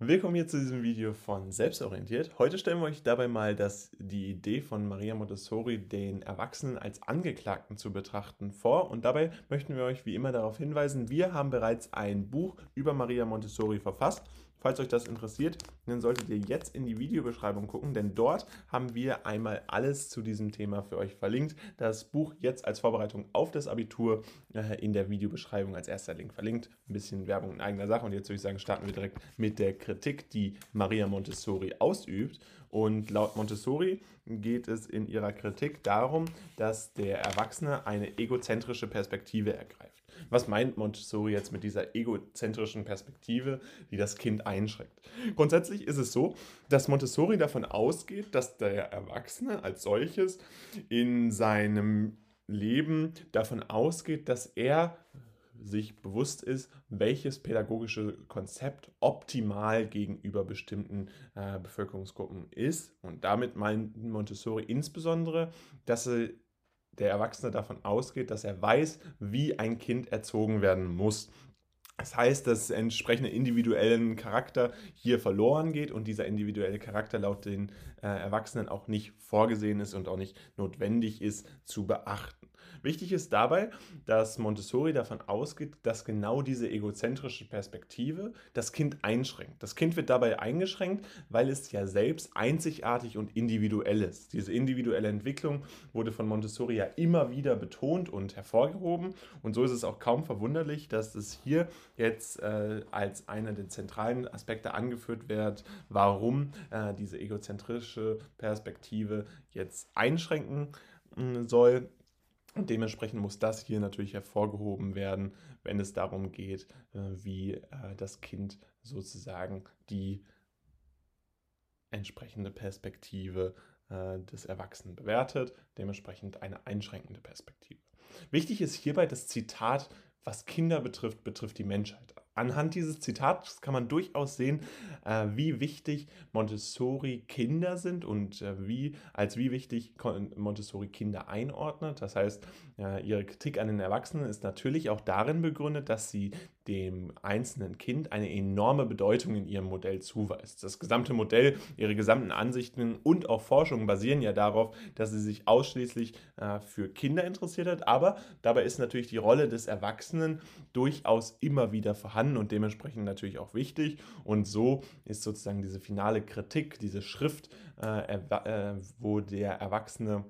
Willkommen hier zu diesem Video von Selbstorientiert. Heute stellen wir euch dabei mal das, die Idee von Maria Montessori, den Erwachsenen als Angeklagten zu betrachten, vor. Und dabei möchten wir euch wie immer darauf hinweisen, wir haben bereits ein Buch über Maria Montessori verfasst. Falls euch das interessiert, dann solltet ihr jetzt in die Videobeschreibung gucken, denn dort haben wir einmal alles zu diesem Thema für euch verlinkt. Das Buch jetzt als Vorbereitung auf das Abitur äh, in der Videobeschreibung als erster Link verlinkt. Ein bisschen Werbung in eigener Sache. Und jetzt würde ich sagen, starten wir direkt mit der Kritik, die Maria Montessori ausübt. Und laut Montessori geht es in ihrer Kritik darum, dass der Erwachsene eine egozentrische Perspektive ergreift. Was meint Montessori jetzt mit dieser egozentrischen Perspektive, die das Kind einschränkt? Grundsätzlich ist es so, dass Montessori davon ausgeht, dass der Erwachsene als solches in seinem Leben davon ausgeht, dass er sich bewusst ist, welches pädagogische Konzept optimal gegenüber bestimmten äh, Bevölkerungsgruppen ist. Und damit meint Montessori insbesondere, dass er der Erwachsene davon ausgeht, dass er weiß, wie ein Kind erzogen werden muss. Das heißt, dass entsprechende individuellen Charakter hier verloren geht und dieser individuelle Charakter laut den äh, Erwachsenen auch nicht vorgesehen ist und auch nicht notwendig ist zu beachten. Wichtig ist dabei, dass Montessori davon ausgeht, dass genau diese egozentrische Perspektive das Kind einschränkt. Das Kind wird dabei eingeschränkt, weil es ja selbst einzigartig und individuell ist. Diese individuelle Entwicklung wurde von Montessori ja immer wieder betont und hervorgehoben. Und so ist es auch kaum verwunderlich, dass es hier jetzt äh, als einer der zentralen Aspekte angeführt wird, warum äh, diese egozentrische Perspektive jetzt einschränken mm, soll. Und dementsprechend muss das hier natürlich hervorgehoben werden, wenn es darum geht, äh, wie äh, das Kind sozusagen die entsprechende Perspektive äh, des Erwachsenen bewertet, dementsprechend eine einschränkende Perspektive. Wichtig ist hierbei das Zitat, was Kinder betrifft, betrifft die Menschheit anhand dieses Zitats kann man durchaus sehen, äh, wie wichtig Montessori Kinder sind und äh, wie, als wie wichtig Montessori Kinder einordnet. Das heißt, äh, ihre Kritik an den Erwachsenen ist natürlich auch darin begründet, dass sie dem einzelnen Kind eine enorme Bedeutung in ihrem Modell zuweist. Das gesamte Modell, ihre gesamten Ansichten und auch Forschungen basieren ja darauf, dass sie sich ausschließlich äh, für Kinder interessiert hat, aber dabei ist natürlich die Rolle des Erwachsenen durchaus immer wieder vorhanden und dementsprechend natürlich auch wichtig. Und so ist sozusagen diese finale Kritik, diese Schrift, äh, äh, wo der Erwachsene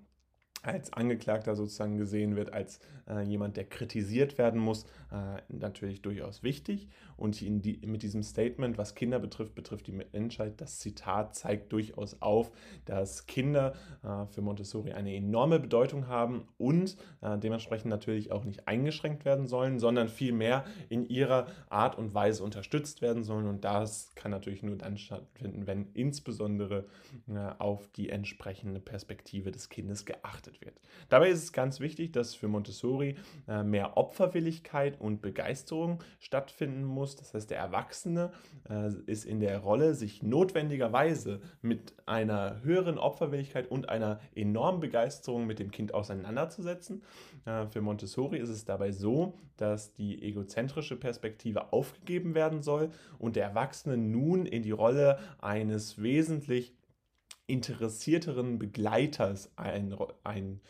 als Angeklagter sozusagen gesehen wird, als äh, jemand, der kritisiert werden muss, äh, natürlich durchaus wichtig. Und die, mit diesem Statement, was Kinder betrifft, betrifft die Menschheit, das Zitat zeigt durchaus auf, dass Kinder äh, für Montessori eine enorme Bedeutung haben und äh, dementsprechend natürlich auch nicht eingeschränkt werden sollen, sondern vielmehr in ihrer Art und Weise unterstützt werden sollen. Und das kann natürlich nur dann stattfinden, wenn insbesondere äh, auf die entsprechende Perspektive des Kindes geachtet vermittelt wird. Dabei ist es ganz wichtig, dass für Montessori äh, mehr Opferwilligkeit und Begeisterung stattfinden muss. Das heißt, der Erwachsene äh, ist in der Rolle, sich notwendigerweise mit einer höheren Opferwilligkeit und einer enormen Begeisterung mit dem Kind auseinanderzusetzen. Äh, für Montessori ist es dabei so, dass die egozentrische Perspektive aufgegeben werden soll und der Erwachsene nun in die Rolle eines wesentlich interessierteren Begleiters ein, ein,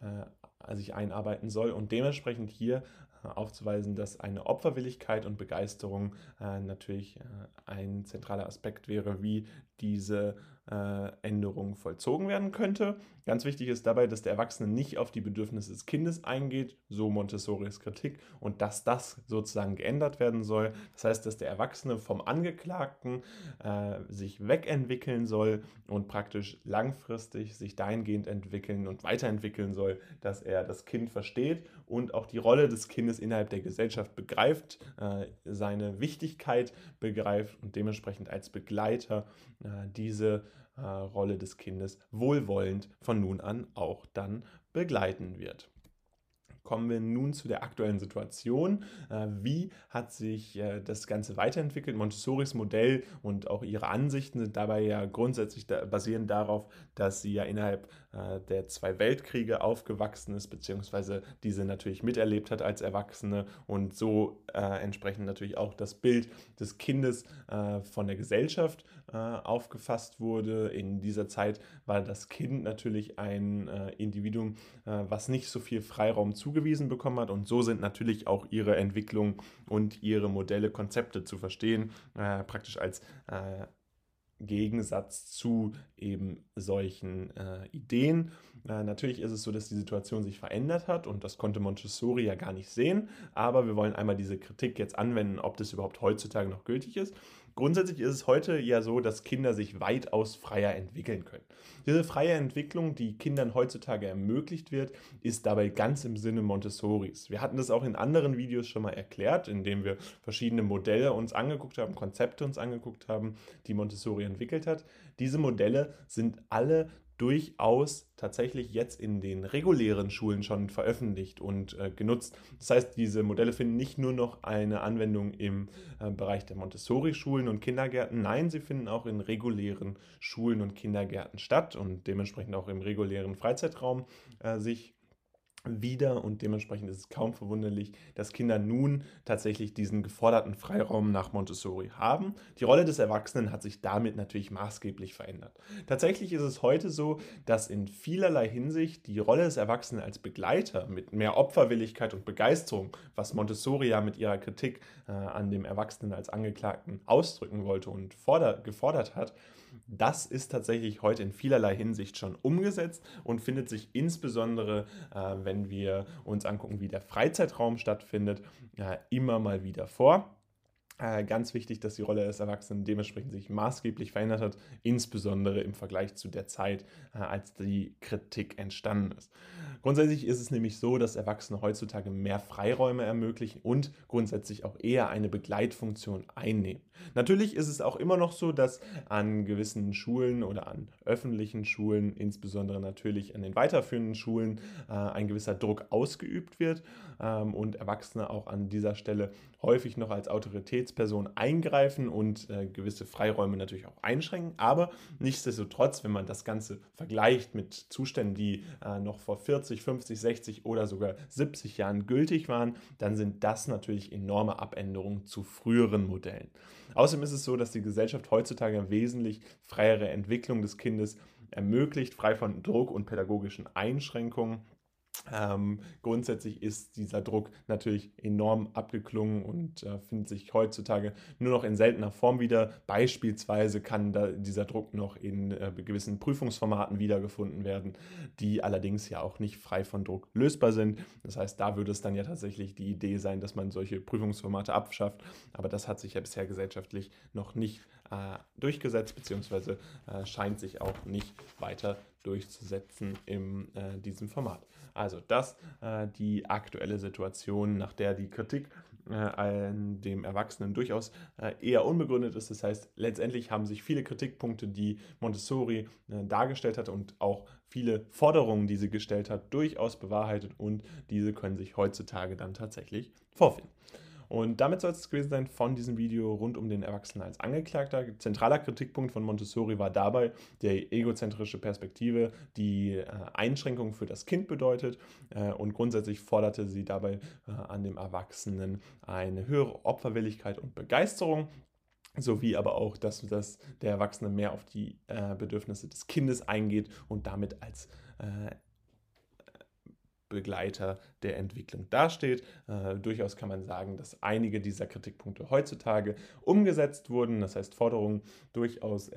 äh, sich einarbeiten soll und dementsprechend hier äh, aufzuweisen, dass eine Opferwilligkeit und Begeisterung äh, natürlich äh, ein zentraler Aspekt wäre, wie diese äh, Änderung vollzogen werden könnte. Ganz wichtig ist dabei, dass der Erwachsene nicht auf die Bedürfnisse des Kindes eingeht, so Montessoris Kritik, und dass das sozusagen geändert werden soll. Das heißt, dass der Erwachsene vom Angeklagten äh, sich wegentwickeln soll und praktisch langfristig sich dahingehend entwickeln und weiterentwickeln soll, dass er das Kind versteht und auch die Rolle des Kindes innerhalb der Gesellschaft begreift, äh, seine Wichtigkeit begreift und dementsprechend als Begleiter äh, diese äh, Rolle des Kindes wohlwollend von nun an auch dann begleiten wird kommen wir nun zu der aktuellen Situation. Äh, wie hat sich äh, das Ganze weiterentwickelt? Montessoris Modell und auch ihre Ansichten sind dabei ja grundsätzlich basierend darauf, dass sie ja innerhalb äh, der zwei Weltkriege aufgewachsen ist, beziehungsweise diese natürlich miterlebt hat als Erwachsene und so äh, entsprechend natürlich auch das Bild des Kindes äh, von der Gesellschaft äh, aufgefasst wurde. In dieser Zeit war das Kind natürlich ein äh, Individuum, äh, was nicht so viel Freiraum zugewiesen bekommen hat und so sind natürlich auch ihre Entwicklung und ihre Modelle, Konzepte zu verstehen, praktisch als Gegensatz zu eben solchen äh, Ideen. Äh, natürlich ist es so, dass die Situation sich verändert hat und das konnte Montessori ja gar nicht sehen, aber wir wollen einmal diese Kritik jetzt anwenden, ob das überhaupt heutzutage noch gültig ist. Grundsätzlich ist es heute ja so, dass Kinder sich weitaus freier entwickeln können. Diese freie Entwicklung, die Kindern heutzutage ermöglicht wird, ist dabei ganz im Sinne Montessoris. Wir hatten das auch in anderen Videos schon mal erklärt, indem wir verschiedene Modelle uns angeguckt haben, Konzepte uns angeguckt haben, die Montessori entwickelt hat. Diese Modelle sind alle durchaus tatsächlich jetzt in den regulären Schulen schon veröffentlicht und äh, genutzt. Das heißt, diese Modelle finden nicht nur noch eine Anwendung im äh, Bereich der Montessori-Schulen und Kindergärten, nein, sie finden auch in regulären Schulen und Kindergärten statt und dementsprechend auch im regulären Freizeitraum äh, sich wieder und dementsprechend ist es kaum verwunderlich, dass Kinder nun tatsächlich diesen geforderten Freiraum nach Montessori haben. Die Rolle des Erwachsenen hat sich damit natürlich maßgeblich verändert. Tatsächlich ist es heute so, dass in vielerlei Hinsicht die Rolle des Erwachsenen als Begleiter mit mehr Opferwilligkeit und Begeisterung, was Montessori ja mit ihrer Kritik äh, an dem Erwachsenen als Angeklagten ausdrücken wollte und forder, gefordert hat, das ist tatsächlich heute in vielerlei Hinsicht schon umgesetzt und findet sich insbesondere, äh, wenn wir uns angucken, wie der Freizeitraum stattfindet, äh, immer mal wieder vor. Äh, ganz wichtig, dass die Rolle des Erwachsenen dementsprechend sich maßgeblich verändert hat, insbesondere im Vergleich zu der Zeit, äh, als die Kritik entstanden ist. Grundsätzlich ist es nämlich so, dass Erwachsene heutzutage mehr Freiräume ermöglichen und grundsätzlich auch eher eine Begleitfunktion einnehmen. Natürlich ist es auch immer noch so, dass an gewissen Schulen oder an öffentlichen Schulen, insbesondere natürlich an den weiterführenden Schulen, äh, ein gewisser Druck ausgeübt wird ähm, und Erwachsene auch an dieser Stelle häufig noch als Autoritätsperson eingreifen und äh, gewisse Freiräume natürlich auch einschränken. Aber nichtsdestotrotz, wenn man das Ganze vergleicht mit Zuständen, die äh, noch vor 40, 50, 60 oder sogar 70 Jahren gültig waren, dann sind das natürlich enorme Abänderungen zu früheren Modellen. Außerdem ist es so, dass die Gesellschaft heutzutage wesentlich freiere Entwicklung des Kindes ermöglicht, frei von Druck und pädagogischen Einschränkungen. Ähm, grundsätzlich ist dieser Druck natürlich enorm abgeklungen und äh, findet sich heutzutage nur noch in seltener Form wieder. Beispielsweise kann dieser Druck noch in äh, gewissen Prüfungsformaten wiedergefunden werden, die allerdings ja auch nicht frei von Druck lösbar sind. Das heißt, da würde es dann ja tatsächlich die Idee sein, dass man solche Prüfungsformate abschafft. Aber das hat sich ja bisher gesellschaftlich noch nicht äh, durchgesetzt, beziehungsweise äh, scheint sich auch nicht weiter durchzusetzen in äh, diesem Format. Also das äh, die aktuelle Situation, nach der die Kritik äh, an dem Erwachsenen durchaus äh, eher unbegründet ist. Das heißt, letztendlich haben sich viele Kritikpunkte, die Montessori dargestellt hat und auch viele Forderungen, die sie gestellt hat, durchaus bewahrheitet und diese können sich heutzutage dann tatsächlich vorfinden. Und damit soll es gewesen sein von diesem Video rund um den Erwachsenen als Angeklagter. Zentraler Kritikpunkt von Montessori war dabei die egozentrische Perspektive, die äh, Einschränkung für das Kind bedeutet. Äh, und grundsätzlich forderte sie dabei äh, an dem Erwachsenen eine höhere Opferwilligkeit und Begeisterung sowie aber auch, dass, dass der Erwachsene mehr auf die äh, Bedürfnisse des Kindes eingeht und damit als äh, Begleiter der Entwicklung dasteht. Äh, durchaus kann man sagen, dass einige dieser Kritikpunkte heutzutage umgesetzt wurden, das heißt Forderungen durchaus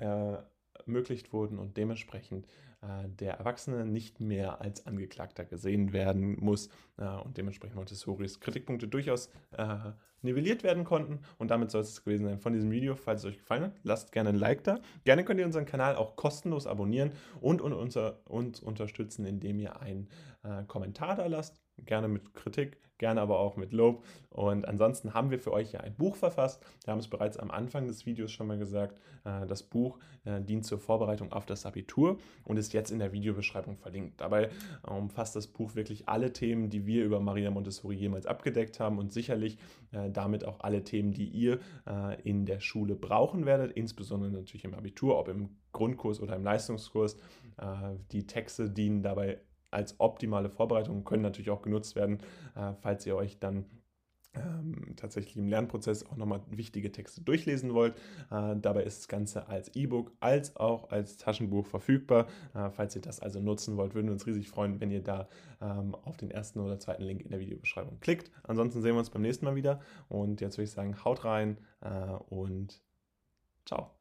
ermöglicht wurden und dementsprechend äh, der Erwachsene nicht mehr als Angeklagter gesehen werden muss äh, und dementsprechend Montessoris Kritikpunkte durchaus äh, nivelliert werden konnten. Und damit soll es gewesen sein von diesem Video. Falls es euch gefallen hat, lasst gerne ein Like da. Gerne könnt ihr unseren Kanal auch kostenlos abonnieren und, und unser, uns unterstützen, indem ihr einen äh, Kommentar da lasst gerne mit Kritik, gerne aber auch mit Lob. Und ansonsten haben wir für euch ja ein Buch verfasst. Wir haben es bereits am Anfang des Videos schon mal gesagt. Äh, das Buch äh, dient zur Vorbereitung auf das Abitur und ist jetzt in der Videobeschreibung verlinkt. Dabei umfasst das Buch wirklich alle Themen, die wir über Maria Montessori jemals abgedeckt haben und sicherlich äh, damit auch alle Themen, die ihr in der Schule brauchen werdet, insbesondere natürlich im Abitur, ob im Grundkurs oder im Leistungskurs. Die Texte dienen dabei als optimale Vorbereitung können natürlich auch genutzt werden, äh, falls ihr euch dann ähm, tatsächlich im Lernprozess auch nochmal wichtige Texte durchlesen wollt. Äh, dabei ist das Ganze als E-Book als auch als Taschenbuch verfügbar. Äh, falls ihr das also nutzen wollt, würden wir uns riesig freuen, wenn ihr da ähm, auf den ersten oder zweiten Link in der Videobeschreibung klickt. Ansonsten sehen wir uns beim nächsten Mal wieder und jetzt würde ich sagen, haut rein und ciao.